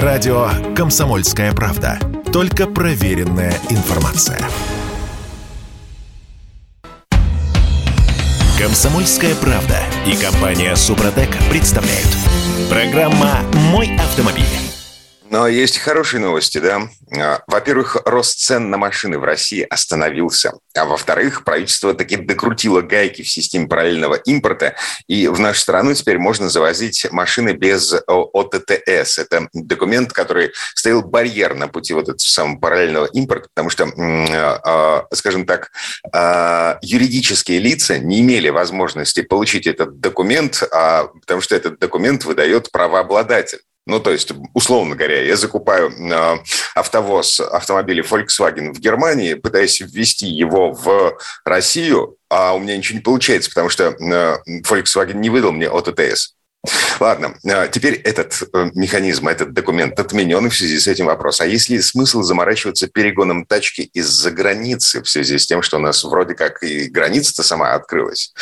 Радио «Комсомольская правда». Только проверенная информация. «Комсомольская правда» и компания «Супротек» представляют. Программа «Мой автомобиль». Но есть хорошие новости, да. А, во-первых, рост цен на машины в России остановился. А во-вторых, правительство таки докрутило гайки в системе параллельного импорта, и в нашу страну теперь можно завозить машины без ОТТС. Это документ, который стоял барьер на пути вот этого самого параллельного импорта, потому что, а, скажем так, а, юридические лица не имели возможности получить этот документ, потому что этот документ выдает правообладатель. Ну, то есть, условно говоря, я закупаю э, автовоз, автомобили Volkswagen в Германии, пытаясь ввести его в Россию, а у меня ничего не получается, потому что э, Volkswagen не выдал мне ОТТС. Ладно, а, теперь этот э, механизм, этот документ отменен в связи с этим вопросом. А есть ли смысл заморачиваться перегоном тачки из-за границы в связи с тем, что у нас вроде как и граница-то сама открылась?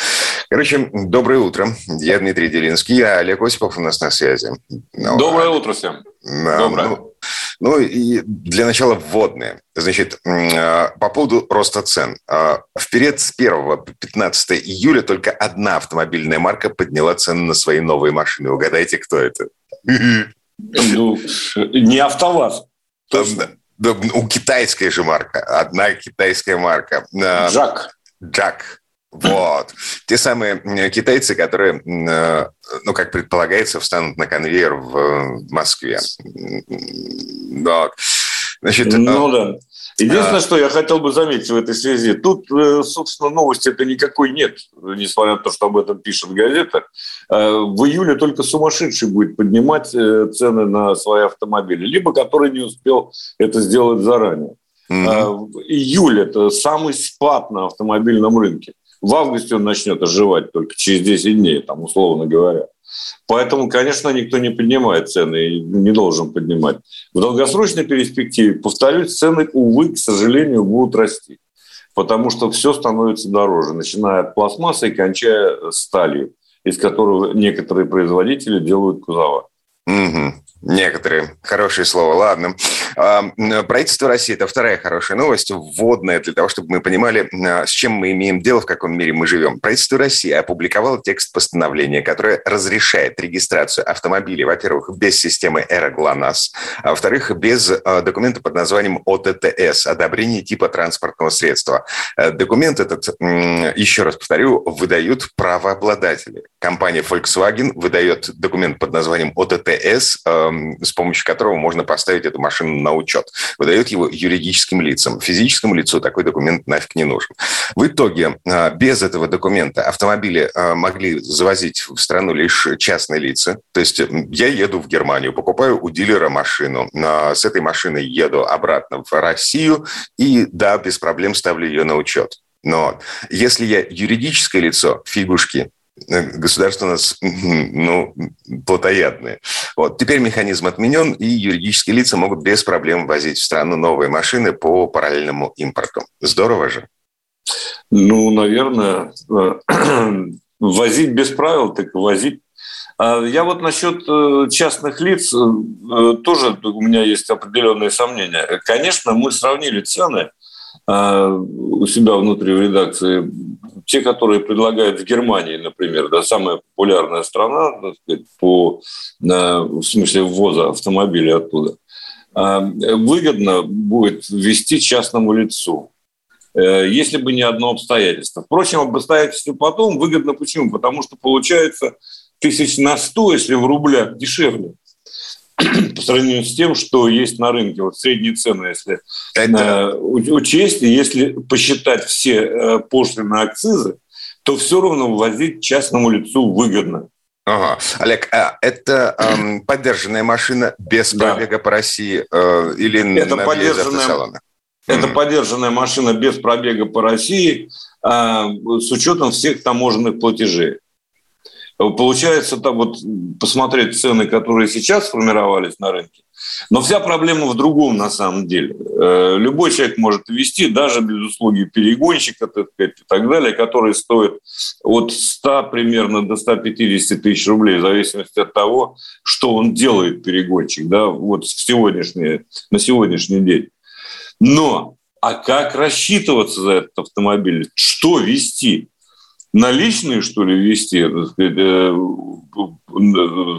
Короче, доброе утро. Я Дмитрий Делинский, а Олег Осипов у нас на связи. Ну, доброе а... утро всем. Доброе. Ну, ну и для начала вводные. Значит, а, по поводу роста цен. А, вперед с 1 по 15 июля только одна автомобильная марка подняла цены на свои новые машины. Угадайте, кто это? Ну, не АвтоВАЗ. Да, да, у китайская же марка. Одна китайская марка. А, Джак. Джак. Вот. Те самые китайцы, которые, ну, как предполагается, встанут на конвейер в Москве. Вот. Значит, ну э, да. Единственное, а... что я хотел бы заметить в этой связи, тут, э, собственно, новости это никакой нет, несмотря на то, что об этом пишет газета. Э, в июле только сумасшедший будет поднимать цены на свои автомобили, либо который не успел это сделать заранее. Mm-hmm. Июль – это самый спад на автомобильном рынке. В августе он начнет оживать только через 10 дней, там, условно говоря. Поэтому, конечно, никто не поднимает цены и не должен поднимать. В долгосрочной перспективе, повторюсь, цены, увы, к сожалению, будут расти. Потому что все становится дороже, начиная от пластмассы и кончая сталью, из которого некоторые производители делают кузова. Угу. Некоторые. Хорошее слово. Ладно. Правительство России – это вторая хорошая новость, вводная для того, чтобы мы понимали, а, с чем мы имеем дело, в каком мире мы живем. Правительство России опубликовало текст постановления, которое разрешает регистрацию автомобилей, во-первых, без системы эра а во-вторых, без а, документа под названием ОТТС – одобрение типа транспортного средства. Э, документ этот, еще раз повторю, выдают правообладатели. Компания Volkswagen выдает документ под названием ОТТС, с помощью которого можно поставить эту машину на учет. Выдает его юридическим лицам. Физическому лицу такой документ нафиг не нужен. В итоге а, без этого документа автомобили а, могли завозить в страну лишь частные лица. То есть я еду в Германию, покупаю у дилера машину. А, с этой машиной еду обратно в Россию и, да, без проблем ставлю ее на учет. Но если я юридическое лицо, фигушки, государство у нас ну, плотоядное. Вот. Теперь механизм отменен, и юридические лица могут без проблем возить в страну новые машины по параллельному импорту. Здорово же. Ну, наверное, возить без правил, так возить. А я вот насчет э, частных лиц э, тоже у меня есть определенные сомнения. Конечно, мы сравнили цены а, у себя внутри в редакции те, которые предлагают в Германии, например, да, самая популярная страна так сказать, по, в смысле ввоза автомобилей оттуда, а, выгодно будет ввести частному лицу, э, если бы не одно обстоятельство. Впрочем, об обстоятельстве потом выгодно почему? Потому что получается тысяч на сто, если в рублях дешевле по сравнению с тем, что есть на рынке. Вот средние цены, если Это... Э, учесть, и если посчитать все э, пошлины акцизы, то все равно ввозить частному лицу выгодно. Ага. Олег, а это эм, поддержанная машина без да. пробега по России э, или это на поддержанная, Это mm-hmm. поддержанная машина без пробега по России э, с учетом всех таможенных платежей. Получается, там вот посмотреть цены, которые сейчас сформировались на рынке, Но вся проблема в другом на самом деле. Э, любой человек может вести, даже без услуги перегонщика так сказать, и так далее, который стоит от 100 примерно до 150 тысяч рублей, в зависимости от того, что он делает, перегонщик, да, вот сегодняшний, на сегодняшний день. Но а как рассчитываться за этот автомобиль? Что вести? Наличные, что ли, вести, сказать, э,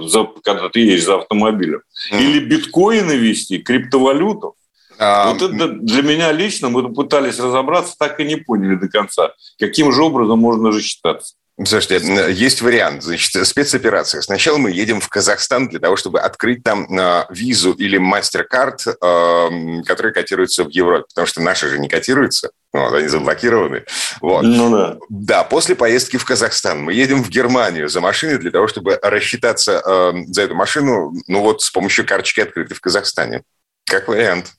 за, когда ты едешь за автомобилем? Или биткоины вести, криптовалюту? А... Вот это для меня лично, мы пытались разобраться, так и не поняли до конца, каким же образом можно рассчитаться. Слушайте, есть вариант. Значит, спецоперация. Сначала мы едем в Казахстан для того, чтобы открыть там э, визу или мастер-карт, э, которые котируются в Европе, потому что наши же не котируются. Вот, они заблокированы. Вот. Ну да. Да, после поездки в Казахстан мы едем в Германию за машиной для того, чтобы рассчитаться э, за эту машину, ну вот с помощью карточки открытой в Казахстане. Как вариант.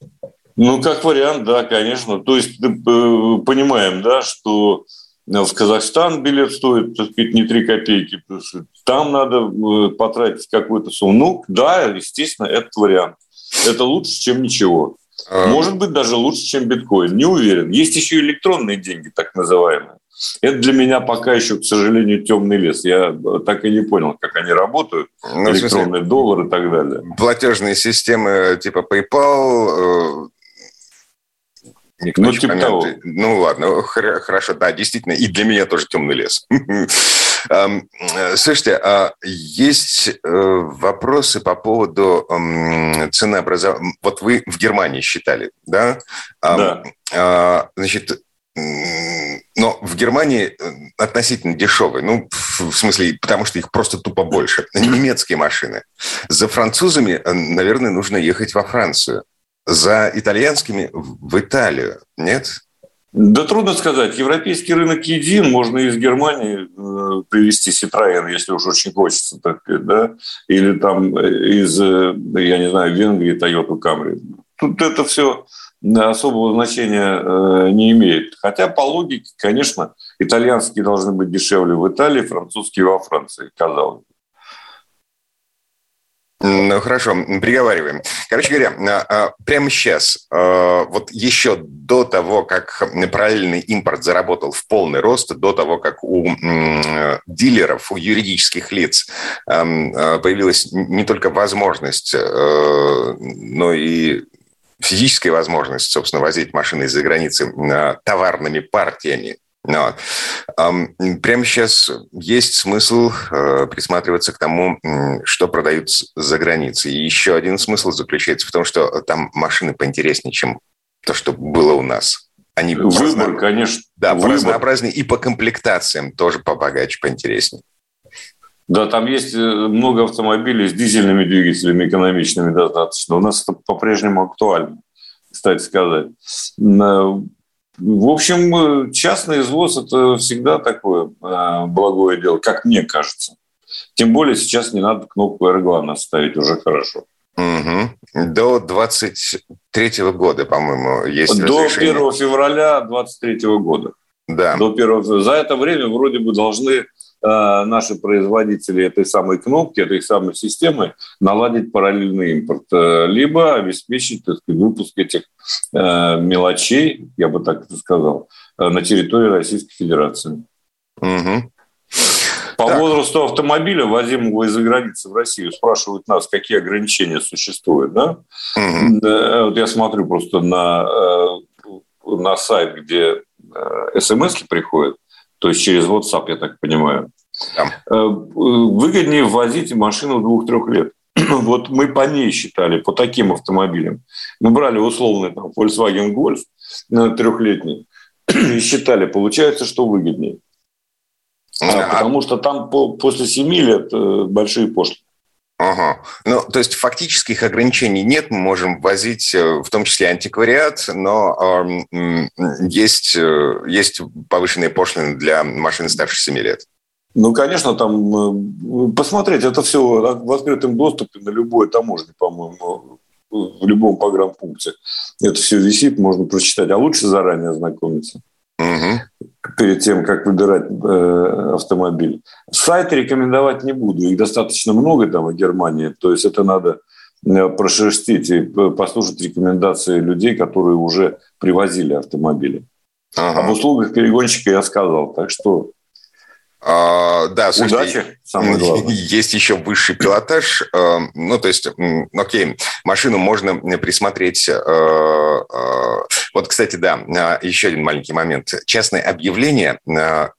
Ну, как вариант, да, конечно. То есть э, понимаем, да, что в Казахстан билет стоит, так сказать, не 3 копейки. Там надо э, потратить какую-то сумму. Ну, да, естественно, этот вариант. Это лучше, чем ничего. А. Может быть, даже лучше, чем биткоин. Не уверен. Есть еще электронные деньги, так называемые. Это для меня пока еще, к сожалению, темный лес. Я так и не понял, как они работают. Ну, электронный смысле, доллар и так далее. Платежные системы типа PayPal, э, Никто ну, типа того. Ну, ладно, хорошо, да, действительно, и для меня тоже темный лес. Слушайте, а есть э, вопросы по поводу ценообразования. Вот вы в Германии считали, да? Да. А, значит, но в Германии э, относительно дешевые, ну, в смысле, потому что их просто тупо больше. Немецкие машины. За французами, э, наверное, нужно ехать во Францию за итальянскими в Италию, нет? Да трудно сказать. Европейский рынок един. Можно из Германии э, привезти Citroёn, если уж очень хочется, так да? Или там э, из, э, я не знаю, Венгрии Toyota Camry. Тут это все особого значения не имеет. Хотя по логике, конечно, итальянские должны быть дешевле в Италии, французские во Франции, казалось бы. Ну, хорошо, приговариваем. Короче говоря, а, а, прямо сейчас, а, вот еще до того, как параллельный импорт заработал в полный рост, до того, как у дилеров, у юридических лиц появилась не только возможность, но и физическая возможность, собственно, возить машины из-за границы товарными партиями, вот. Прямо сейчас есть смысл э, присматриваться к тому, что продают за границей. И еще один смысл заключается в том, что там машины поинтереснее, чем то, что было у нас. Они Выбор, разно... конечно. Да, Выбор. разнообразнее и по комплектациям тоже побогаче, поинтереснее. Да, там есть э, много автомобилей с дизельными двигателями, экономичными достаточно. У нас это по-прежнему актуально, кстати сказать. В общем, частный извоз – это всегда такое э, благое дело, как мне кажется. Тем более сейчас не надо кнопку «Эрглана» ставить, уже хорошо. Угу. До 23 года, по-моему, есть До 1 февраля 23 года. Да. До 1... За это время вроде бы должны Э, наши производители этой самой кнопки, этой самой системы наладить параллельный импорт, э, либо обеспечить так сказать, выпуск этих э, мелочей, я бы так это сказал, на территории Российской Федерации. Угу. По так. возрасту автомобиля, возимого из-за границы в Россию, спрашивают нас, какие ограничения существуют. Да? Угу. Вот я смотрю просто на, на сайт, где смс приходят то есть через WhatsApp, я так понимаю. Да. Э, выгоднее ввозить машину двух-трех лет. вот мы по ней считали, по таким автомобилям. Мы брали условный там, Volkswagen Golf трехлетний и считали, получается, что выгоднее. А, потому что там по, после 7 лет э, большие пошлины. Ага. Ну, то есть фактических ограничений нет, мы можем возить э, в том числе антиквариат, но э, есть, есть повышенные пошлины для машин старше 7 лет. Ну, конечно, там э, посмотреть, это все в открытом доступе на любой таможне, по-моему, в любом погранпункте. Это все висит, можно прочитать, а лучше заранее ознакомиться. Угу. Перед тем, как выбирать э, автомобиль. Сайты рекомендовать не буду. Их достаточно много там в Германии. То есть это надо прошерстить и послушать рекомендации людей, которые уже привозили автомобили. Ага. Об услугах перегонщика я сказал. Так что а, да, слушайте, Удачи, самое главное. Есть еще высший пилотаж. Э, ну, то есть, окей, машину можно присмотреть. Э, э, вот, кстати, да, еще один маленький момент. Частное объявление,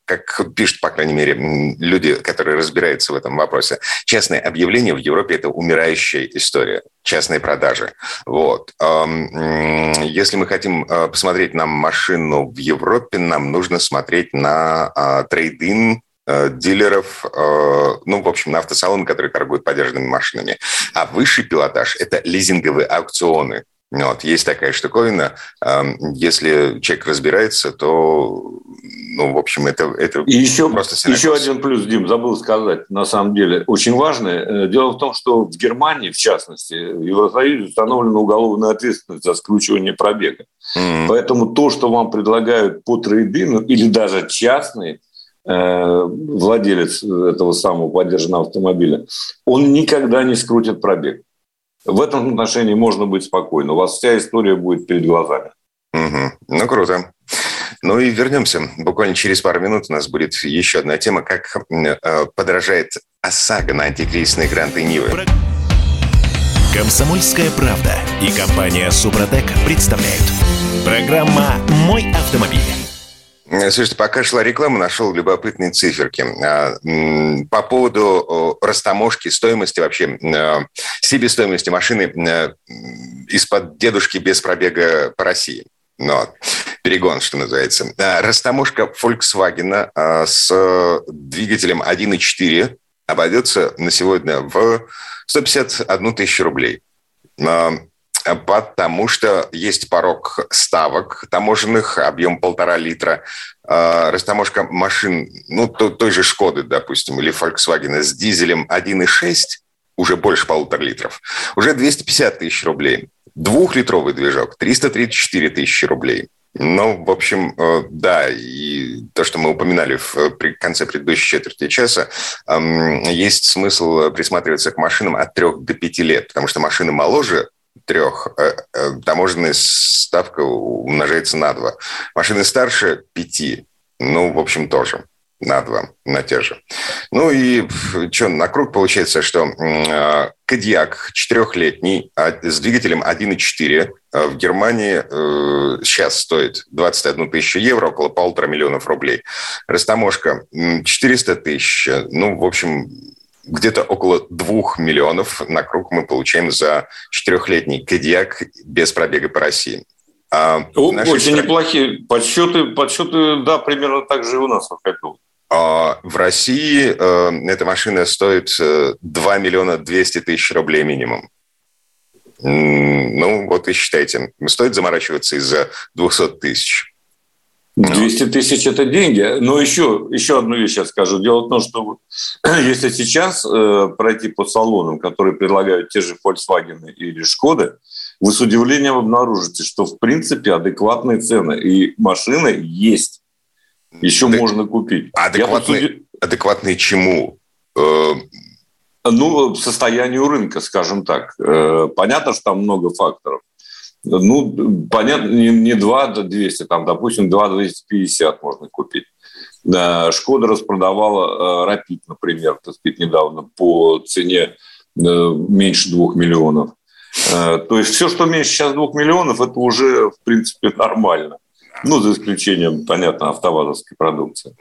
как пишут, по крайней мере, люди, которые разбираются в этом вопросе, частное объявление в Европе – это умирающая история, частные продажи. Вот. Если мы хотим посмотреть на машину в Европе, нам нужно смотреть на трейдинг Э, дилеров, э, ну, в общем, на автосалоны, которые торгуют подержанными машинами. А высший пилотаж – это лизинговые аукционы. Вот, есть такая штуковина. Эм, если человек разбирается, то, ну, в общем, это, это И еще, просто синокос. Еще один плюс, Дим, забыл сказать, на самом деле, очень важное. Э, дело в том, что в Германии, в частности, в Евросоюзе установлена уголовная ответственность за скручивание пробега. Mm-hmm. Поэтому то, что вам предлагают по трейдину или даже частные – Э, владелец этого самого поддержанного автомобиля, он никогда не скрутит пробег. В этом отношении можно быть спокойным. У вас вся история будет перед глазами. Угу. Ну, круто. Ну и вернемся. Буквально через пару минут у нас будет еще одна тема, как э, подражает ОСАГО на антикризисные гранты Нивы. Комсомольская правда и компания Супротек представляют. Программа «Мой автомобиль». Э, слушайте, пока шла реклама, нашел любопытные циферки. А, по поводу растаможки, стоимости вообще, э, себестоимости машины э, из-под дедушки без пробега по России. Ну, перегон, что называется. Растаможка Volkswagen с двигателем 1.4 обойдется на сегодня в 151 тысячу рублей потому что есть порог ставок таможенных, объем полтора литра. А, растаможка машин, ну, той же «Шкоды», допустим, или Volkswagen с дизелем 1,6, уже больше полутора литров, уже 250 тысяч рублей. Двухлитровый движок – 334 тысячи рублей. Ну, в общем, э, да, и то, что мы упоминали в конце предыдущей четверти часа, есть смысл присматриваться к машинам от трех до пяти лет, потому что машины моложе трех, э, э, таможенная ставка умножается на два. Машины старше – пяти. Ну, в общем, тоже на два, на те же. Ну и что, на круг получается, что э, Кадьяк четырехлетний а, с двигателем 1.4 в Германии сейчас стоит 21 тысячу евро, около полутора миллионов рублей. Растаможка 400 тысяч. Ну, в общем, где-то около двух миллионов на круг мы получаем за четырехлетний Кадьяк без пробега по России. А Очень стране... неплохие подсчеты, подсчеты, да, примерно так же и у нас выходило. А в России э, эта машина стоит 2 э, миллиона 200 тысяч рублей минимум. Ну, вот и считайте. Стоит заморачиваться из-за 200 тысяч. 200 тысяч – это деньги. Но еще, еще одну вещь я скажу. Дело в том, что если сейчас э, пройти по салонам, которые предлагают те же Volkswagen или Шкоды, вы с удивлением обнаружите, что в принципе адекватные цены. И машины есть. Еще Адек... можно купить. Адекватные, суд... адекватные чему? Э... Ну, состоянию рынка, скажем так. Э, понятно, что там много факторов. Ну, понятно, не, не 2 до 200, там, допустим, 2 250 можно купить. Шкода распродавала Рапид, э, например, так сказать, недавно по цене э, меньше 2 миллионов. Э, то есть все, что меньше сейчас 2 миллионов, это уже, в принципе, нормально. Ну, за исключением, понятно, автовазовской продукции.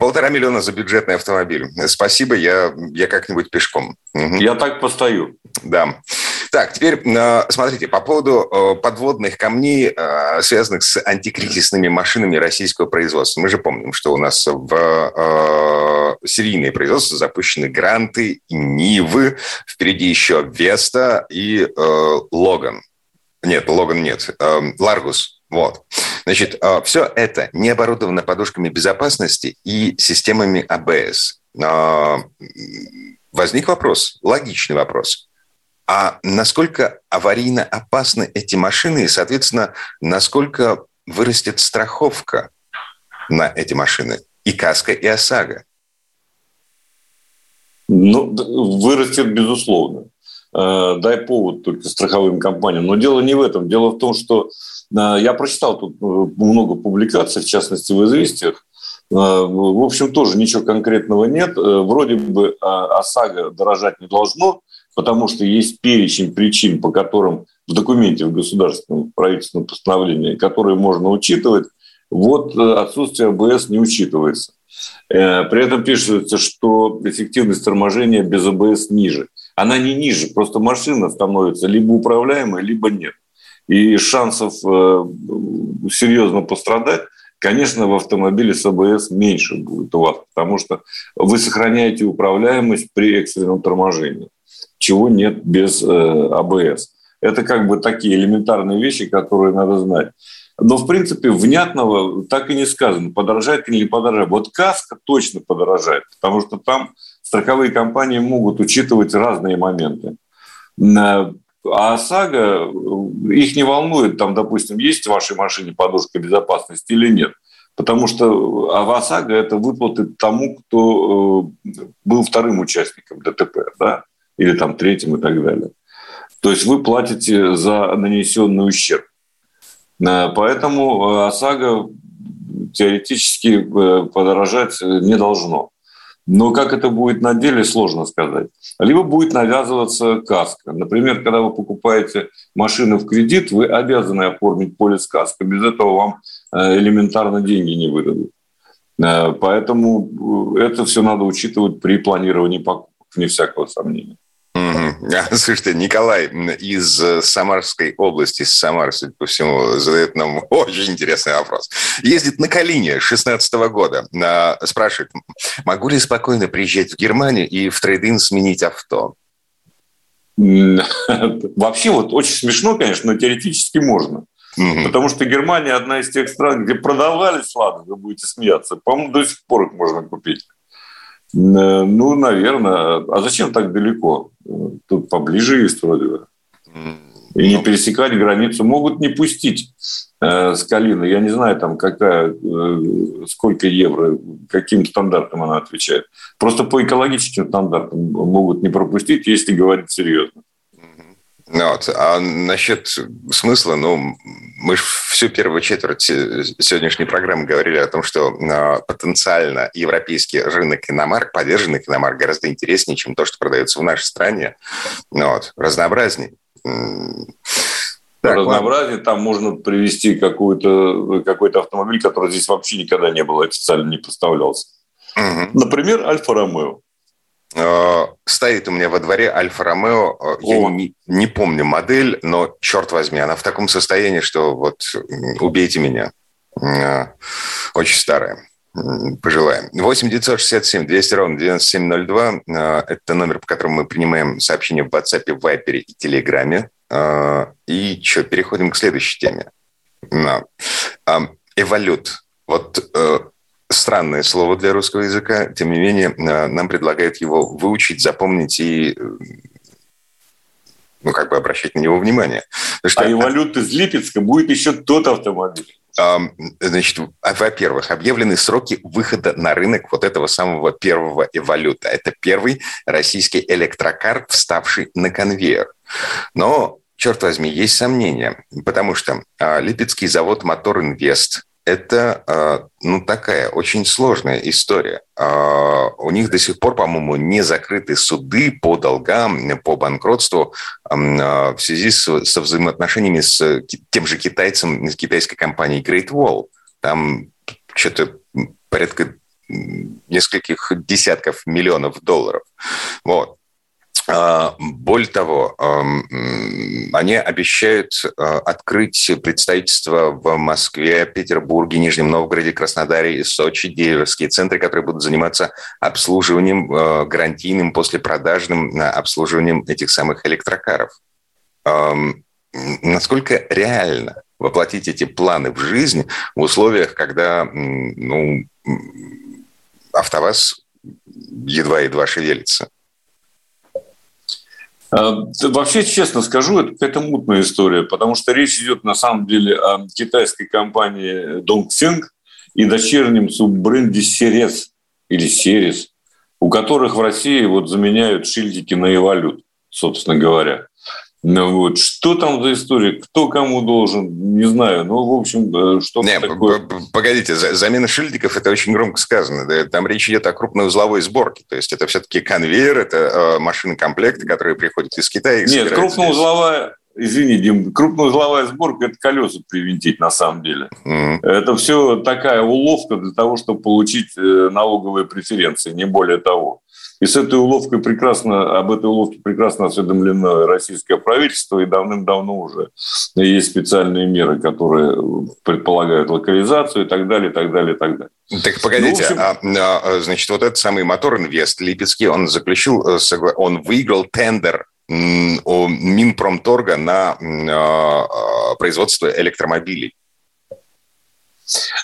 Полтора миллиона за бюджетный автомобиль. Спасибо, я, я как-нибудь пешком. Я так постою. Да. Так, теперь э, смотрите, по поводу э, подводных камней, э, связанных с антикризисными машинами российского производства. Мы же помним, что у нас в серийное производство запущены гранты, Нивы, впереди еще Веста и Логан. Нет, Логан нет, Ларгус. Вот. Значит, все это не оборудовано подушками безопасности и системами АБС. Возник вопрос, логичный вопрос а насколько аварийно опасны эти машины и, соответственно, насколько вырастет страховка на эти машины и КАСКО, и ОСАГО? Ну, вырастет, безусловно. э, дай повод только страховым компаниям. Но дело не в этом. Дело в том, что э, я прочитал тут э, много публикаций, в частности в «Известиях», в общем, тоже ничего конкретного нет. Вроде бы ОСАГО дорожать не должно, потому что есть перечень причин, по которым в документе в государственном правительственном постановлении, которые можно учитывать, вот отсутствие АБС не учитывается. При этом пишется, что эффективность торможения без АБС ниже. Она не ниже, просто машина становится либо управляемой, либо нет. И шансов серьезно пострадать конечно, в автомобиле с АБС меньше будет у вас, потому что вы сохраняете управляемость при экстренном торможении, чего нет без э, АБС. Это как бы такие элементарные вещи, которые надо знать. Но, в принципе, внятного так и не сказано, подорожает или не подорожает. Вот каска точно подорожает, потому что там страховые компании могут учитывать разные моменты. А ОСАГО, их не волнует, там, допустим, есть в вашей машине подушка безопасности или нет. Потому что а в ОСАГО это выплаты тому, кто э, был вторым участником ДТП, да, или там третьим и так далее. То есть вы платите за нанесенный ущерб. Э, поэтому э, ОСАГО теоретически подорожать не должно. Но как это будет на деле, сложно сказать. Либо будет навязываться каска. Например, когда вы покупаете машину в кредит, вы обязаны оформить полис каска. Без этого вам э, элементарно деньги не выдадут. Э, поэтому э, это все надо учитывать при планировании покупок, вне всякого сомнения. Слушайте, Николай из э, Самарской области, из Самары, судя по всему, задает нам очень интересный вопрос. Ездит на Калине 16 года. Спрашивает, могу ли спокойно приезжать в Германию и в трейдинг сменить авто? Вообще вот очень смешно, конечно, но теоретически можно. Угу. Потому что Германия одна из тех стран, где продавались, ладно, вы будете смеяться. По-моему, до сих пор их можно купить. Э, ну, наверное. А зачем так далеко? Тут поближе есть вроде. И не пересекать границу. Могут не пустить э, с Калины. Я не знаю, там какая, э, сколько евро, каким стандартам она отвечает. Просто по экологическим стандартам могут не пропустить, если говорить серьезно. Ну вот. А насчет смысла, ну, мы всю первую четверть сегодняшней программы говорили о том, что а, потенциально европейский рынок иномарк, поддержанный иномарк, гораздо интереснее, чем то, что продается в нашей стране. Ну вот. Разнообразней. Так, разнообразие, там можно привести какой-то какой автомобиль, который здесь вообще никогда не был, официально не поставлялся. Угу. Например, Альфа-Ромео. Э, стоит у меня во дворе Альфа-Ромео. Э, я не, не помню модель, но, черт возьми, она в таком состоянии, что вот убейте меня. Э, очень старая. Пожелаем. 8 967 200 ровно 9702. Это номер, по которому мы принимаем сообщения в WhatsApp, Viber и Телеграме. И что, переходим к следующей теме. Эволют. Вот странное слово для русского языка, тем не менее, э, нам предлагают его выучить, запомнить и э, ну, как бы обращать на него внимание. Что... А эволют из Липецка будет еще тот автомобиль. Значит, во-первых, объявлены сроки выхода на рынок вот этого самого первого эволюта. Это первый российский электрокар, вставший на конвейер. Но, черт возьми, есть сомнения, потому что а, Липецкий завод «Мотор Инвест» это а, ну, такая очень сложная история. А, у них до сих пор, по-моему, не закрыты суды по долгам, по банкротству а, в связи со взаимоотношениями с тем же китайцем, с китайской компанией Great Wall. Там что-то порядка нескольких десятков миллионов долларов. Вот. А, более того, они обещают а, открыть представительство в Москве, Петербурге, Нижнем Новгороде, Краснодаре и Сочи, дилерские центры, которые будут заниматься обслуживанием, а, гарантийным, послепродажным обслуживанием этих самых электрокаров. Насколько реально воплотить эти планы в жизнь в условиях, когда ну, АвтоВАЗ едва-едва шевелится? Э, вообще, честно скажу, это какая-то мутная история, потому что речь идет на самом деле о китайской компании Dongfeng и дочернем суббренде Ceres или Ceres, у которых в России вот заменяют шильдики на эволют. собственно говоря. Ну вот, что там за история, кто кому должен, не знаю. Ну, в общем, что не, такое. Погодите, замена шильдиков – это очень громко сказано. Да? Там речь идет о крупной узловой сборке. То есть это все-таки конвейер, это э, машины комплекты, которые приходят из Китая. Нет, крупноузловая, Извини, Дим, крупноузловая сборка – это колеса привинтить на самом деле. Mm-hmm. Это все такая уловка для того, чтобы получить э, налоговые преференции, не более того. И с этой уловкой прекрасно, об этой уловке прекрасно осведомлено российское правительство, и давным-давно уже есть специальные меры, которые предполагают локализацию и так далее, и так далее, и так далее. Так погодите, ну, общем... а, а, значит, вот этот самый мотор «Инвест» Липецкий, он заключил, э, он выиграл тендер Минпромторга на а, а, производство электромобилей.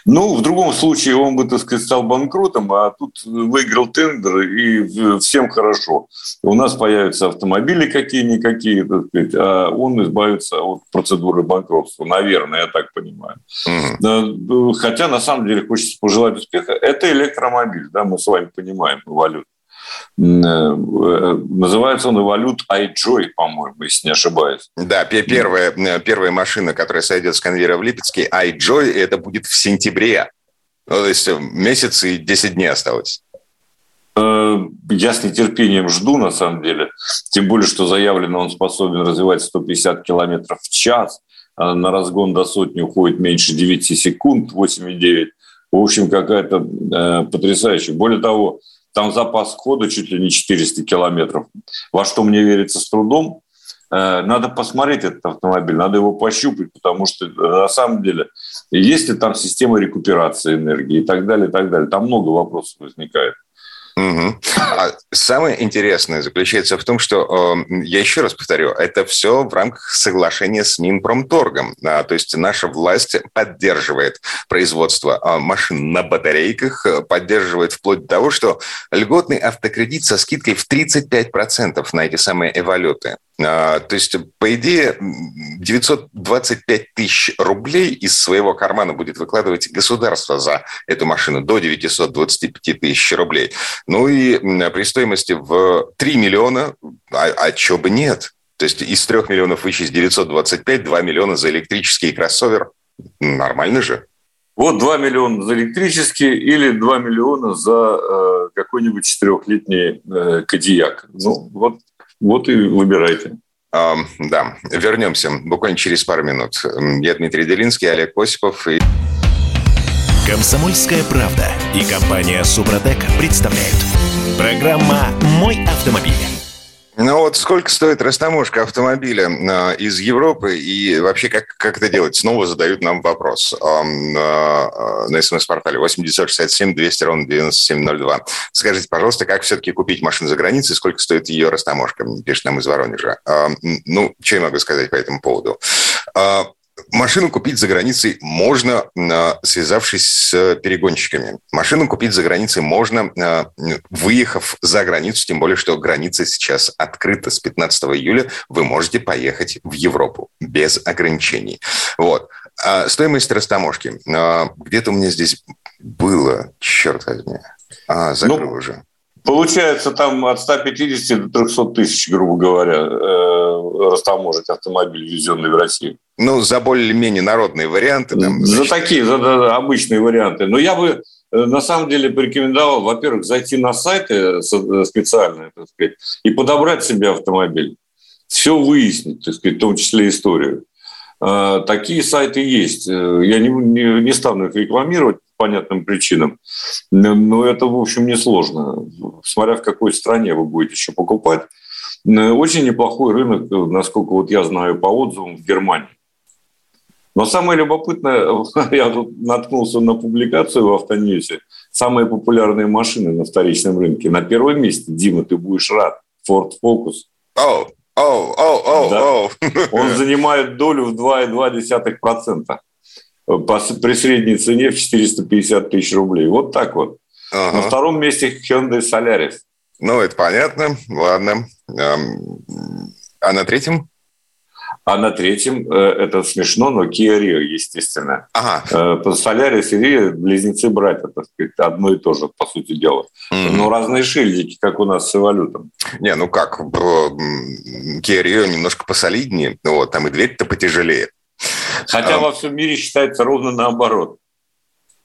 Ну, в другом случае он бы, так сказать, стал банкротом, а тут выиграл тендер, и всем хорошо. У нас появятся автомобили какие-никакие, так сказать, а он избавится от процедуры банкротства, наверное, я так понимаю. Mm-hmm. Хотя, на самом деле, хочется пожелать успеха. Это электромобиль, да, мы с вами понимаем валюту. Э, называется он «Эволют iJoy», по-моему, если не ошибаюсь. Да, первая, э, первая машина, которая сойдет с конвейера в Липецке, iJoy, это будет в сентябре. Ну, то есть э, месяц и 10 дней осталось. Я с нетерпением жду, на самом деле. Тем более, что заявлено, он способен развивать 150 километров в час. А на разгон до сотни уходит меньше 9 секунд, 8,9. В общем, какая-то э, потрясающая. Более того, там запас хода чуть ли не 400 километров. Во что мне верится с трудом. Э, надо посмотреть этот автомобиль, надо его пощупать, потому что э, на самом деле есть ли там система рекуперации энергии и так далее, и так далее. Там много вопросов возникает. Угу. А самое интересное заключается в том, что, э, я еще раз повторю, это все в рамках соглашения с Минпромторгом. А, то есть наша власть поддерживает производство а, машин на батарейках, поддерживает вплоть до того, что льготный автокредит со скидкой в 35% на эти самые эволюты. А, то есть, по идее, 925 тысяч рублей из своего кармана будет выкладывать государство за эту машину до 925 тысяч рублей. Ну и при стоимости в 3 миллиона, а, а чего бы нет? То есть из 3 миллионов вычесть 925, 2 миллиона за электрический кроссовер. Нормально же. Вот 2 миллиона за электрический или 2 миллиона за э, какой-нибудь четырехлетний э, Кадияк. Ну, вот вот и выбирайте. Да, вернемся буквально через пару минут. Я Дмитрий Делинский, Олег Осипов и... Комсомольская правда и компания Супротек представляют. Программа «Мой автомобиль». Ну вот сколько стоит растаможка автомобиля э, из Европы и вообще как, как это делать? Снова задают нам вопрос э, на смс-портале 8067 200 ровно 9702. Скажите, пожалуйста, как все-таки купить машину за границей, сколько стоит ее растаможка? Пишет нам из Воронежа. Ну, что я могу сказать по этому поводу? Машину купить за границей можно, а, связавшись с перегонщиками. Машину купить за границей можно, а, выехав за границу, тем более, что граница сейчас открыта с 15 июля. Вы можете поехать в Европу без ограничений. Вот. А стоимость растаможки. Где-то у меня здесь было, черт возьми. А, закрыл ну, уже. Получается, там от 150 до 300 тысяч, грубо говоря, э, растаможить автомобиль, везенный в Россию. Ну, за более-менее народные варианты. Там, за такие, за, за обычные варианты. Но я бы э, на самом деле порекомендовал, во-первых, зайти на сайты э, специальные, так сказать, и подобрать себе автомобиль. Все выяснить, так сказать, в том числе историю. Такие сайты есть. Я не, не, не стану их рекламировать, понятным причинам. Но это, в общем, несложно. Смотря в какой стране вы будете еще покупать. Очень неплохой рынок, насколько вот я знаю по отзывам, в Германии. Но самое любопытное, я тут наткнулся на публикацию в Автоньюсе, самые популярные машины на вторичном рынке. На первом месте, Дима, ты будешь рад, Ford Focus. О, о, о, о, о. Он занимает долю в 2,2% при средней цене в 450 тысяч рублей. Вот так вот. Ага. На втором месте Hyundai Solaris. Ну, это понятно. Ладно. А на третьем? А на третьем, э, это смешно, но Kia Rio, естественно. Ага. Э, Солярис и Rio – близнецы-братья, так сказать, одно и то же, по сути дела. Mm-hmm. Но разные шильдики, как у нас с эволютом. Не, ну как, Kia Rio немножко посолиднее, вот, там и дверь-то потяжелее. Хотя а... во всем мире считается ровно наоборот.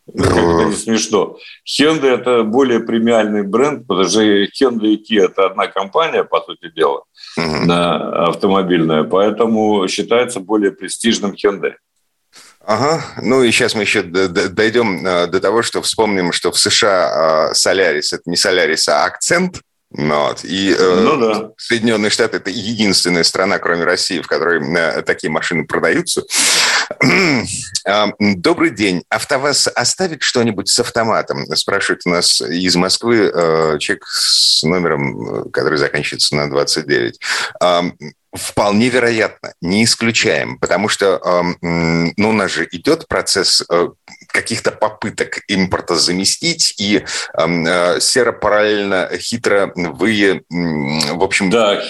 Как это не смешно. Hyundai – это более премиальный бренд, потому что Hyundai и Kia – это одна компания, по сути дела, угу. на автомобильная, поэтому считается более престижным Hyundai. Ага, ну и сейчас мы еще дойдем э, до того, что вспомним, что в США э, Солярис – это не Солярис, а акцент – вот. И э, ну, да. Соединенные Штаты – это единственная страна, кроме России, в которой э, такие машины продаются. А, добрый день. АвтоВАЗ оставит что-нибудь с автоматом? Спрашивает у нас из Москвы э, человек с номером, который заканчивается на 29. Вполне вероятно, не исключаем, потому что ну, у нас же идет процесс э, каких-то попыток импорта заместить, и э, серо параллельно хитро вы, в общем... Да,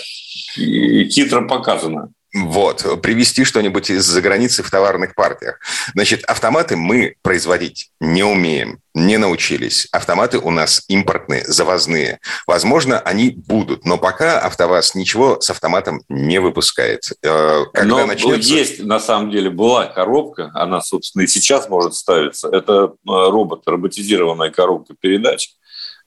хитро показано. Вот, привезти что-нибудь из-за границы в товарных партиях. Значит, автоматы мы производить не умеем, не научились. Автоматы у нас импортные, завозные. Возможно, они будут, но пока АвтоВАЗ ничего с автоматом не выпускает. Э, когда но начнется... есть, на самом деле, была коробка, она, собственно, и сейчас может ставиться. Это э, робот, роботизированная коробка передач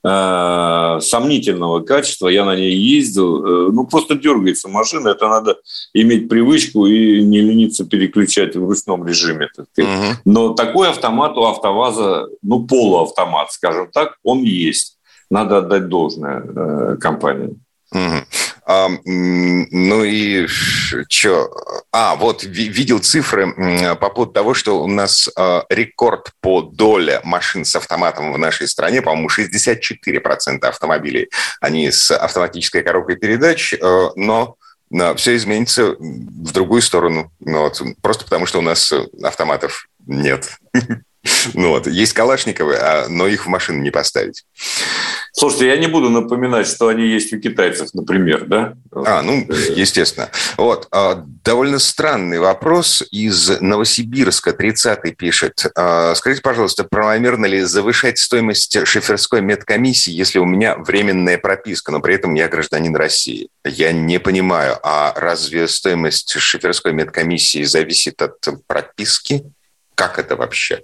Э, сомнительного качества, я на ней ездил, э, ну, просто дергается машина, это надо иметь привычку и не лениться переключать в ручном режиме. Угу. Но такой автомат у АвтоВАЗа, ну, полуавтомат, скажем так, он есть. Надо отдать должное э, компании. А, ну и что? А, вот видел цифры по поводу того, что у нас а, рекорд по доле машин с автоматом в нашей стране, по-моему, 64% автомобилей, они с автоматической коробкой передач, э, но все изменится в другую сторону. Ну, вот, просто потому, что у нас автоматов нет. Ну вот, есть Калашниковы, а, но их в машину не поставить. Слушайте, я не буду напоминать, что они есть у китайцев, например, да? А, ну, естественно. Вот, а, довольно странный вопрос из Новосибирска, 30-й пишет. А, скажите, пожалуйста, правомерно ли завышать стоимость шоферской медкомиссии, если у меня временная прописка, но при этом я гражданин России? Я не понимаю, а разве стоимость шоферской медкомиссии зависит от прописки? Как это вообще?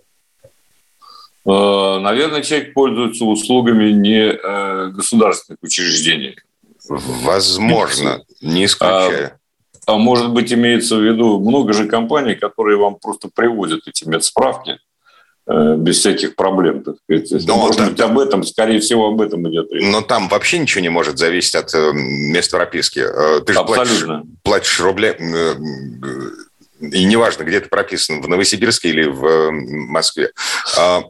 Э, наверное, человек пользуется услугами не э, государственных учреждений. Возможно, не исключаю. А, а может быть, имеется в виду много же компаний, которые вам просто привозят эти медсправки э, без всяких проблем, так сказать. Но может там, быть, об этом, скорее всего, об этом идет речь. Но там вообще ничего не может зависеть от места прописки. Ты же Абсолютно. платишь, платишь рубля, и неважно, где ты прописан, в Новосибирске или в Москве. А,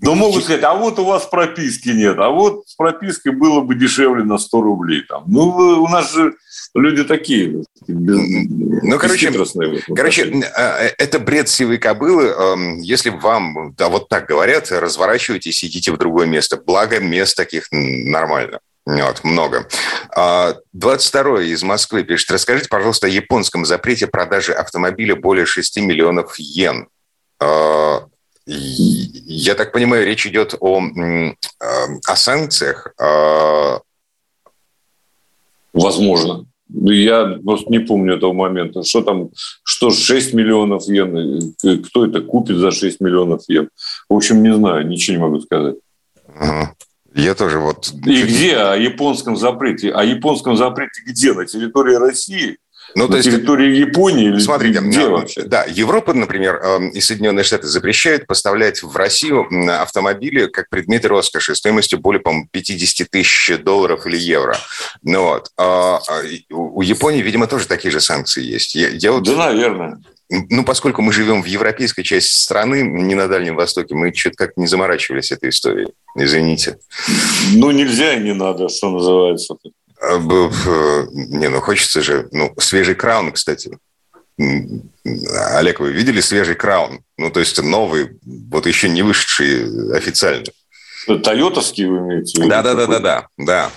Но могут сказать, а вот у вас прописки нет, а вот с пропиской было бы дешевле на 100 рублей. Там. Ну, у нас же люди такие. Без, ну, короче, короче, а, это бред сивой кобылы. Если вам да, вот так говорят, разворачивайтесь, идите в другое место. Благо, мест таких нормально. Вот, много. 22 а, из Москвы пишет, расскажите, пожалуйста, о японском запрете продажи автомобиля более 6 миллионов йен. А, я так понимаю, речь идет о, о санкциях? А, Возможно. Я просто не помню этого момента. Что там, что 6 миллионов йен? Кто это купит за 6 миллионов йен? В общем, не знаю, ничего не могу сказать. Я тоже вот... И где о японском запрете? О японском запрете где? На территории России? Ну, на то есть, территории Японии или смотрите, где вообще? Да, Европа, например, эм, и Соединенные Штаты запрещают поставлять в Россию автомобили как предметы роскоши стоимостью более, по-моему, 50 тысяч долларов или евро. Ну вот. А, а у Японии, видимо, тоже такие же санкции есть. Я, я вот... Да, наверное ну, поскольку мы живем в европейской части страны, не на Дальнем Востоке, мы что-то как не заморачивались этой историей. Извините. Ну, нельзя и не надо, что называется. А, не, ну, хочется же... Ну, свежий краун, кстати. Олег, вы видели свежий краун? Ну, то есть новый, вот еще не вышедший официально. Тойотовский вы имеете в виду? Да, да, да, да, да, да.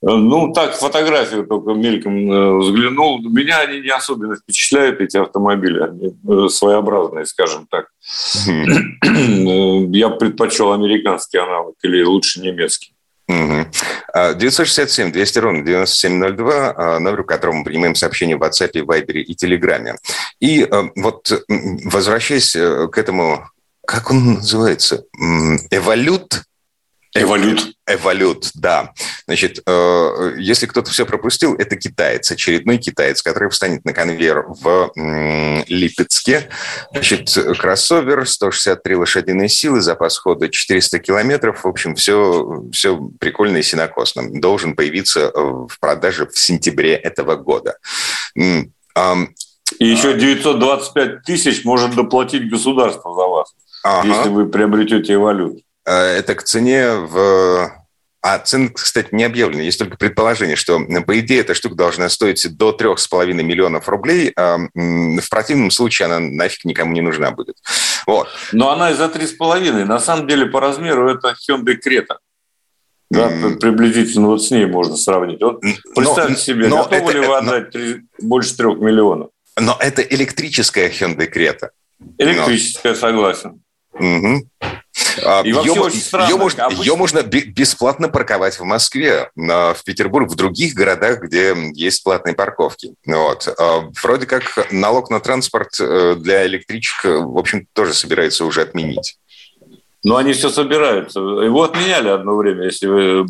Ну, так, фотографию только мельком э, взглянул. Меня они не особенно впечатляют, эти автомобили. Они э, своеобразные, скажем так. Я предпочел американский аналог или лучше немецкий. 967 200 ровно 9702, а, номер, по которому мы принимаем сообщения в WhatsApp, Viber и Telegram. И э, вот возвращаясь к этому, как он называется, эволют, Эволют. Эволют, да. Значит, э, если кто-то все пропустил, это китаец, очередной китаец, который встанет на конвейер в Липецке. Значит, кроссовер, 163 лошадиные силы, запас хода 400 километров. В общем, все, все прикольно и синокосно. Должен появиться в продаже в сентябре этого года. И еще 925 тысяч может доплатить государство за вас, ага. если вы приобретете валюту. Э, это к цене в... А цены, кстати, не объявлены. Есть только предположение, что, по идее, эта штука должна стоить до 3,5 миллионов рублей. А в противном случае она нафиг никому не нужна будет. Вот. Но она и за 3,5. На самом деле, по размеру это Hyundai Creta. Да, mm. приблизительно вот с ней можно сравнить. Вот представьте но, себе, но готовы это, ли вы отдать но, 3, больше трех миллионов? Но это электрическая Hyundai Creta. Электрическая, но. согласен. Угу. А, И ее, очень странно. Ее можно, обычно... ее можно бесплатно парковать в Москве, в Петербург, в других городах, где есть платные парковки. Вот. А, вроде как налог на транспорт э, для электричек, в общем, тоже собирается уже отменить. Но они все собираются. Его отменяли одно время, если вы...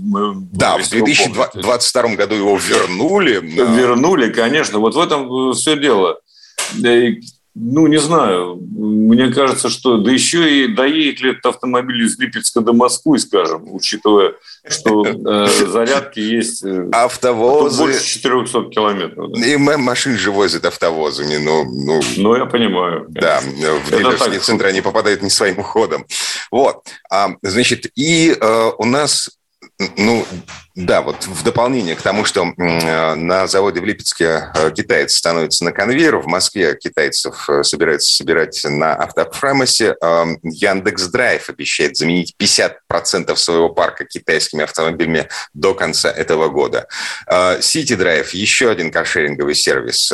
Да, в 2022 году его вернули. Вернули, конечно. Вот в этом все дело. Ну, не знаю. Мне кажется, что... Да еще и доедет ли этот автомобиль из Липецка до Москвы, скажем, учитывая, что э, зарядки есть... Э, Автовозы... Больше 400 километров. Да. И машин же возят автовозами. Ну, ну, ну я понимаю. Конечно. Да, в дилерские центры они попадают не своим ходом. Вот. А, значит, и э, у нас ну, да, вот в дополнение к тому, что э, на заводе в Липецке э, китайцы становятся на конвейер, в Москве китайцев э, собираются собирать на автопромысе, Яндекс Драйв обещает заменить 50% своего парка китайскими автомобилями до конца этого года. Сити Драйв, еще один каршеринговый сервис,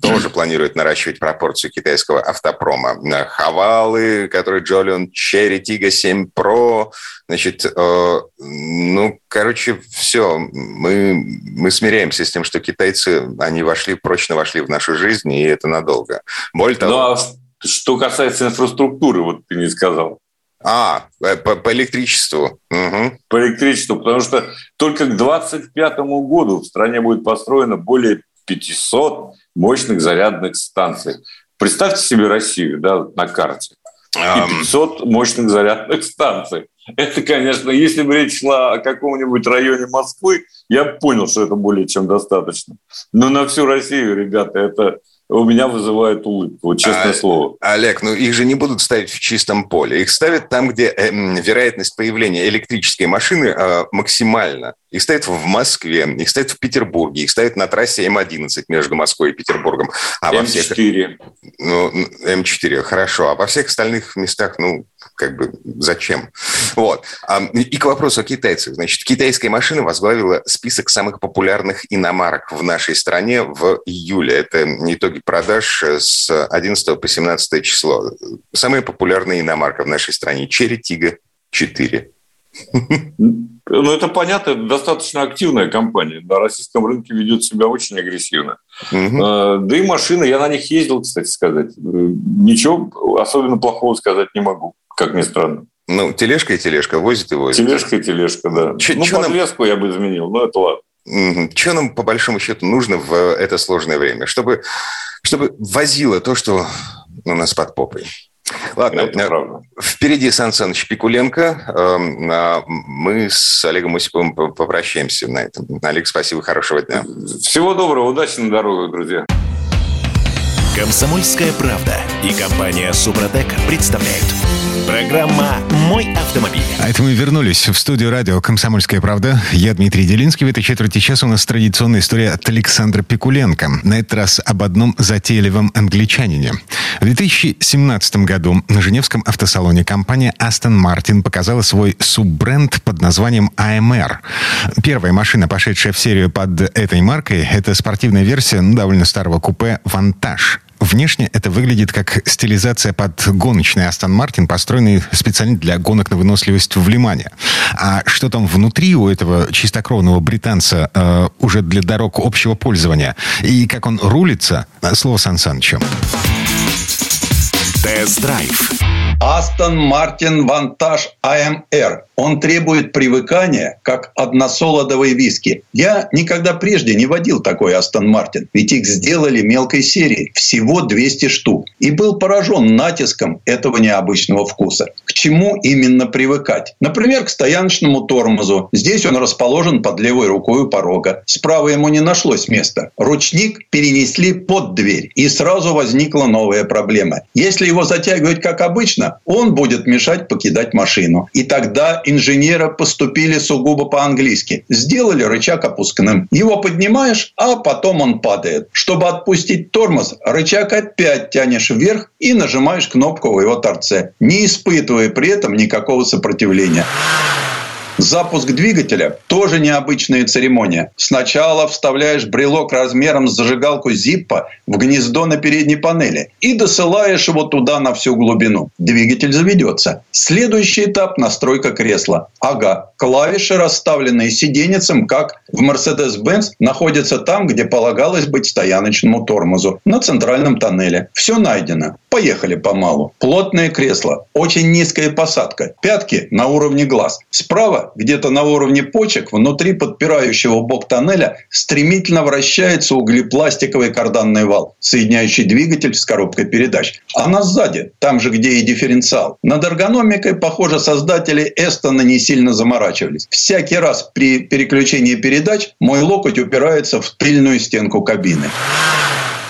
тоже планирует наращивать пропорцию китайского автопрома. Хавалы, который Джолион, Черри Тига 7 Pro, значит, ну, короче, все. Мы, мы смиряемся с тем, что китайцы, они вошли, прочно вошли в нашу жизнь, и это надолго. Более того... Ну, а что касается инфраструктуры, вот ты не сказал. А, э, по, по электричеству. Угу. По электричеству, потому что только к 2025 году в стране будет построено более 500 мощных зарядных станций. Представьте себе Россию да, на карте. И 500 мощных зарядных станций. Это, конечно, если бы речь шла о каком-нибудь районе Москвы, я бы понял, что это более чем достаточно. Но на всю Россию, ребята, это у меня вызывает улыбку, вот честное а, слово. Олег, ну их же не будут ставить в чистом поле. Их ставят там, где э, вероятность появления электрической машины э, максимальна. Их ставят в Москве, их ставят в Петербурге, их ставят на трассе М11 между Москвой и Петербургом. А М4. Во всех... Ну, М4, хорошо. А во всех остальных местах, ну, как бы зачем? Вот. И к вопросу о китайцах. Значит, китайская машина возглавила список самых популярных иномарок в нашей стране в июле. Это итоги продаж с 11 по 17 число. Самая популярная иномарка в нашей стране – Черри Тига 4. Ну, это понятно, это достаточно активная компания. На российском рынке ведет себя очень агрессивно. Угу. Да и машины, я на них ездил, кстати сказать. Ничего особенно плохого сказать не могу как ни странно. Ну, тележка и тележка, возит и возит. Тележка и тележка, да. Ч- ну, подвеску нам... я бы изменил, но это ладно. Что нам, по большому счету, нужно в это сложное время? Чтобы, чтобы возило то, что у нас под попой. Ладно, это впереди Сан Саныч Пикуленко. Эм, а мы с Олегом Осиповым попрощаемся на этом. Олег, спасибо, хорошего дня. Всего доброго, удачи на дорогах, друзья. Комсомольская правда и компания Супротек представляют. Программа «Мой автомобиль». А это мы вернулись в студию радио «Комсомольская правда». Я Дмитрий Делинский. В этой четверти часа у нас традиционная история от Александра Пикуленко. На этот раз об одном затейливом англичанине. В 2017 году на Женевском автосалоне компания Aston Martin показала свой суббренд под названием AMR. Первая машина, пошедшая в серию под этой маркой, это спортивная версия ну, довольно старого купе «Вантаж». Внешне это выглядит как стилизация под гоночный Астон Мартин, построенный специально для гонок на выносливость в Лимане. А что там внутри у этого чистокровного британца э, уже для дорог общего пользования? И как он рулится? Слово Сан Санычу. Тест-драйв. Астон Мартин Вантаж АМР. Он требует привыкания, как односолодовый виски. Я никогда прежде не водил такой Астон Мартин, ведь их сделали мелкой серией, всего 200 штук. И был поражен натиском этого необычного вкуса. К чему именно привыкать? Например, к стояночному тормозу. Здесь он расположен под левой рукой у порога. Справа ему не нашлось места. Ручник перенесли под дверь. И сразу возникла новая проблема. Если его затягивать как обычно, он будет мешать покидать машину. И тогда инженера поступили сугубо по-английски. Сделали рычаг опускным. Его поднимаешь, а потом он падает. Чтобы отпустить тормоз, рычаг опять тянешь вверх и нажимаешь кнопку в его торце, не испытывая при этом никакого сопротивления. Запуск двигателя – тоже необычная церемония. Сначала вставляешь брелок размером с зажигалку Зиппа в гнездо на передней панели и досылаешь его туда на всю глубину. Двигатель заведется. Следующий этап – настройка кресла. Ага, клавиши, расставленные сиденьицем, как в Mercedes-Benz, находятся там, где полагалось быть стояночному тормозу, на центральном тоннеле. Все найдено. Поехали помалу. Плотное кресло, очень низкая посадка, пятки на уровне глаз. Справа где-то на уровне почек, внутри подпирающего бок тоннеля стремительно вращается углепластиковый карданный вал, соединяющий двигатель с коробкой передач. А на сзади, там же, где и дифференциал. Над эргономикой, похоже, создатели Эстона не сильно заморачивались. Всякий раз при переключении передач мой локоть упирается в тыльную стенку кабины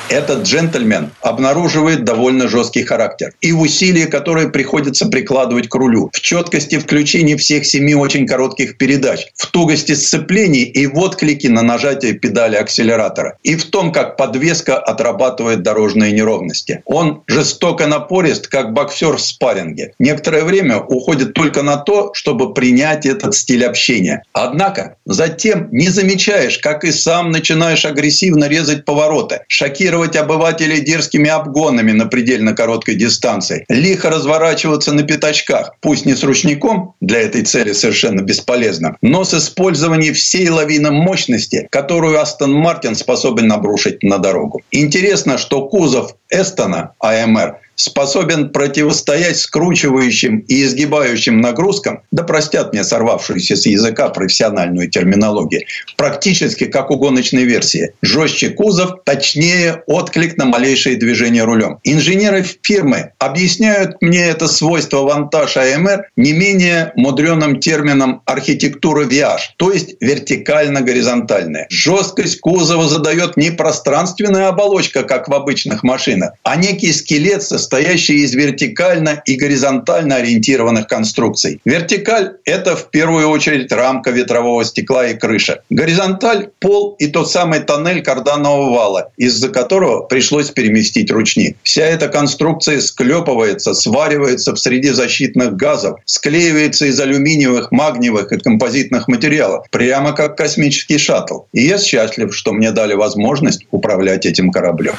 этот джентльмен обнаруживает довольно жесткий характер. И усилия, которые приходится прикладывать к рулю, в четкости включения всех семи очень коротких передач, в тугости сцеплений и в отклике на нажатие педали акселератора, и в том, как подвеска отрабатывает дорожные неровности. Он жестоко напорист, как боксер в спарринге. Некоторое время уходит только на то, чтобы принять этот стиль общения. Однако затем не замечаешь, как и сам начинаешь агрессивно резать повороты, шокировать шокировать обывателей дерзкими обгонами на предельно короткой дистанции, лихо разворачиваться на пятачках, пусть не с ручником, для этой цели совершенно бесполезно, но с использованием всей лавины мощности, которую Астон Мартин способен обрушить на дорогу. Интересно, что кузов Эстона АМР способен противостоять скручивающим и изгибающим нагрузкам, да простят мне сорвавшуюся с языка профессиональную терминологию, практически как у гоночной версии. Жестче кузов, точнее отклик на малейшие движения рулем. Инженеры фирмы объясняют мне это свойство вантаж АМР не менее мудреным термином архитектура виаж, то есть вертикально-горизонтальная. Жесткость кузова задает не пространственная оболочка, как в обычных машинах, а некий скелет со состоящие из вертикально и горизонтально ориентированных конструкций. Вертикаль – это в первую очередь рамка ветрового стекла и крыша. Горизонталь – пол и тот самый тоннель карданного вала, из-за которого пришлось переместить ручник. Вся эта конструкция склепывается, сваривается в среде защитных газов, склеивается из алюминиевых, магниевых и композитных материалов, прямо как космический шаттл. И я счастлив, что мне дали возможность управлять этим кораблем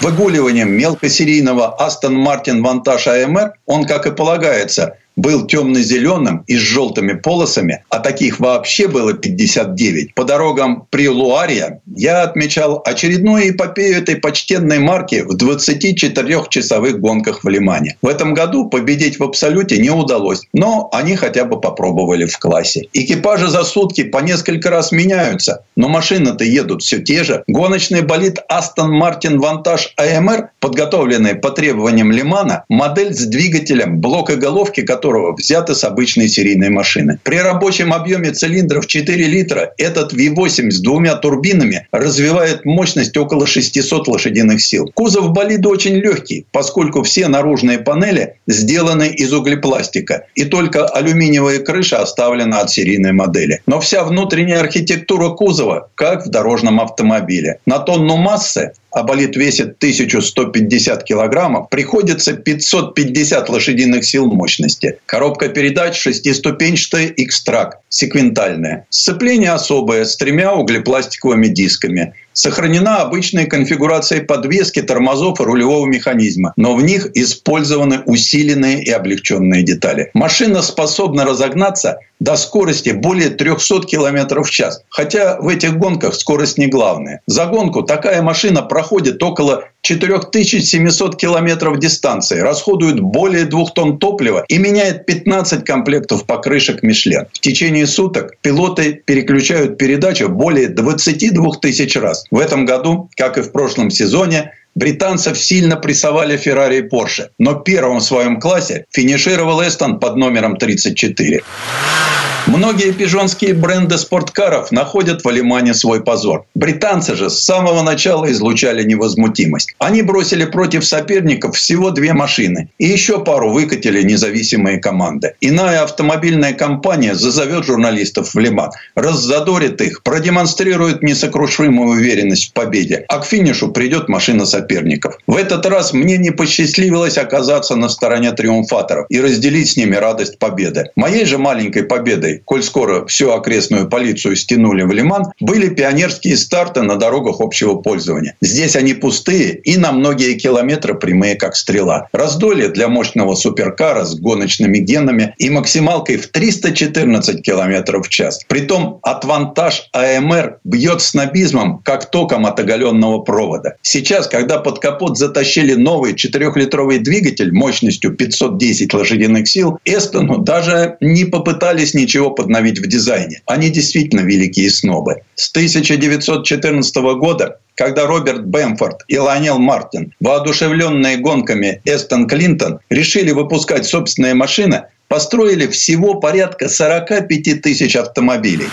выгуливанием мелкосерийного Aston Martin Vantage AMR он, как и полагается, был темно-зеленым и с желтыми полосами, а таких вообще было 59. По дорогам при Луаре я отмечал очередную эпопею этой почтенной марки в 24-часовых гонках в Лимане. В этом году победить в абсолюте не удалось, но они хотя бы попробовали в классе. Экипажи за сутки по несколько раз меняются, но машины-то едут все те же. Гоночный болид Aston Martin Vantage AMR, подготовленный по требованиям Лимана, модель с двигателем, блок и головки, который которого взяты с обычной серийной машины. При рабочем объеме цилиндров 4 литра этот V8 с двумя турбинами развивает мощность около 600 лошадиных сил. Кузов болида очень легкий, поскольку все наружные панели сделаны из углепластика, и только алюминиевая крыша оставлена от серийной модели. Но вся внутренняя архитектура кузова, как в дорожном автомобиле. На тонну массы а болид весит 1150 килограммов, приходится 550 лошадиных сил мощности. Коробка передач шестиступенчатая X-Track, секвентальная. Сцепление особое, с тремя углепластиковыми дисками. Сохранена обычная конфигурация подвески, тормозов и рулевого механизма, но в них использованы усиленные и облегченные детали. Машина способна разогнаться до скорости более 300 км в час. Хотя в этих гонках скорость не главная. За гонку такая машина проходит около 4700 километров дистанции, расходует более 2 тонн топлива и меняет 15 комплектов покрышек Мишлен. В течение суток пилоты переключают передачу более 22 тысяч раз. В этом году, как и в прошлом сезоне, британцев сильно прессовали Феррари и Порше, но первым в своем классе финишировал Эстон под номером 34. Многие пижонские бренды спорткаров находят в Алимане свой позор. Британцы же с самого начала излучали невозмутимость. Они бросили против соперников всего две машины. И еще пару выкатили независимые команды. Иная автомобильная компания зазовет журналистов в Лиман, раззадорит их, продемонстрирует несокрушимую уверенность в победе. А к финишу придет машина соперников. В этот раз мне не посчастливилось оказаться на стороне триумфаторов и разделить с ними радость победы. Моей же маленькой победой коль скоро всю окрестную полицию стянули в Лиман, были пионерские старты на дорогах общего пользования. Здесь они пустые и на многие километры прямые, как стрела. Раздолье для мощного суперкара с гоночными генами и максималкой в 314 километров в час. Притом отвантаж АМР бьет снобизмом, как током от оголенного провода. Сейчас, когда под капот затащили новый 4-литровый двигатель мощностью 510 лошадиных сил, Эстону даже не попытались ничего его подновить в дизайне. Они действительно великие снобы. С 1914 года когда Роберт Бэмфорд и Лайнел Мартин, воодушевленные гонками Эстон Клинтон, решили выпускать собственные машины, построили всего порядка 45 тысяч автомобилей.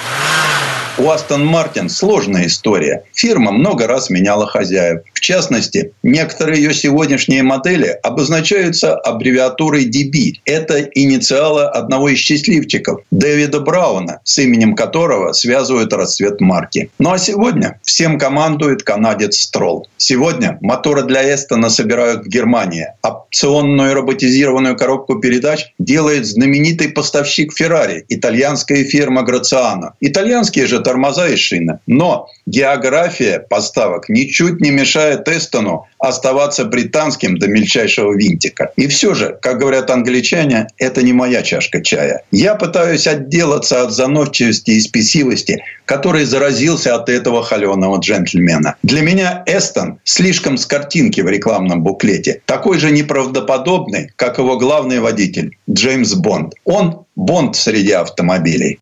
У Астон Мартин сложная история. Фирма много раз меняла хозяев. Частности, некоторые ее сегодняшние модели обозначаются аббревиатурой DB. Это инициалы одного из счастливчиков – Дэвида Брауна, с именем которого связывают расцвет марки. Ну а сегодня всем командует канадец Строл. Сегодня моторы для Эстона собирают в Германии. Опционную роботизированную коробку передач делает знаменитый поставщик Феррари – итальянская фирма Грациано. Итальянские же тормоза и шины. Но география поставок ничуть не мешает Эстону оставаться британским до мельчайшего винтика. И все же, как говорят англичане, это не моя чашка чая. Я пытаюсь отделаться от заносчивости и спесивости, который заразился от этого холеного джентльмена. Для меня Эстон слишком с картинки в рекламном буклете. Такой же неправдоподобный, как его главный водитель Джеймс Бонд. Он Бонд среди автомобилей.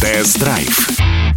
Тест-драйв.